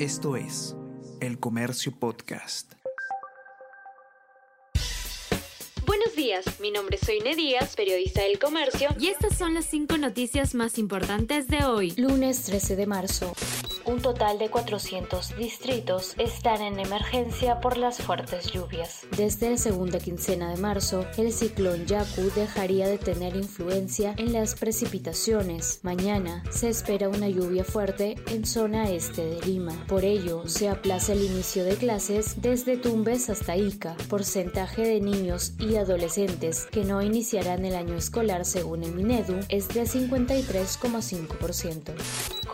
Esto es El Comercio Podcast. Buenos días, mi nombre es Soine Díaz, periodista del Comercio, y estas son las cinco noticias más importantes de hoy, lunes 13 de marzo. Un total de 400 distritos están en emergencia por las fuertes lluvias. Desde la segunda quincena de marzo, el ciclón Yaku dejaría de tener influencia en las precipitaciones. Mañana se espera una lluvia fuerte en zona este de Lima. Por ello, se aplaza el inicio de clases desde Tumbes hasta Ica. Porcentaje de niños y adolescentes que no iniciarán el año escolar según el Minedu es de 53,5%.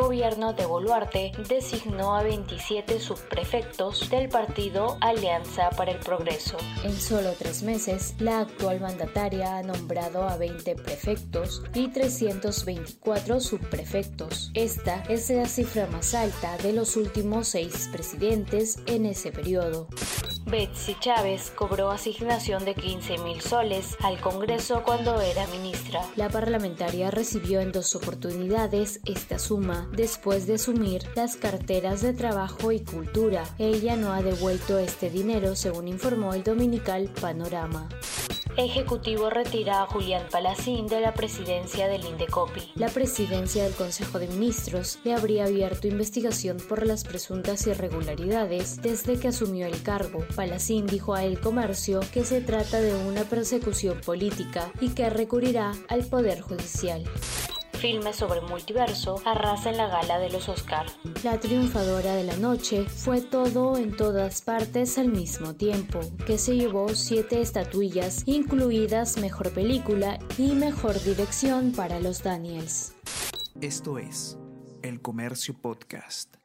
Gobierno de Boluarte designó a 27 subprefectos del partido Alianza para el Progreso. En solo tres meses, la actual mandataria ha nombrado a 20 prefectos y 324 subprefectos. Esta es la cifra más alta de los últimos seis presidentes en ese periodo. Betsy Chávez cobró asignación de 15 mil soles al Congreso cuando era ministra. La parlamentaria recibió en dos oportunidades esta suma después de asumir las carteras de trabajo y cultura. Ella no ha devuelto este dinero, según informó el dominical Panorama. Ejecutivo retira a Julián Palacín de la presidencia del Indecopi. La presidencia del Consejo de Ministros le habría abierto investigación por las presuntas irregularidades desde que asumió el cargo. Palacín dijo a El Comercio que se trata de una persecución política y que recurrirá al Poder Judicial filme sobre multiverso, arrasa en la gala de los Oscar. La triunfadora de la noche fue todo en todas partes al mismo tiempo, que se llevó siete estatuillas, incluidas Mejor Película y Mejor Dirección para los Daniels. Esto es El Comercio Podcast.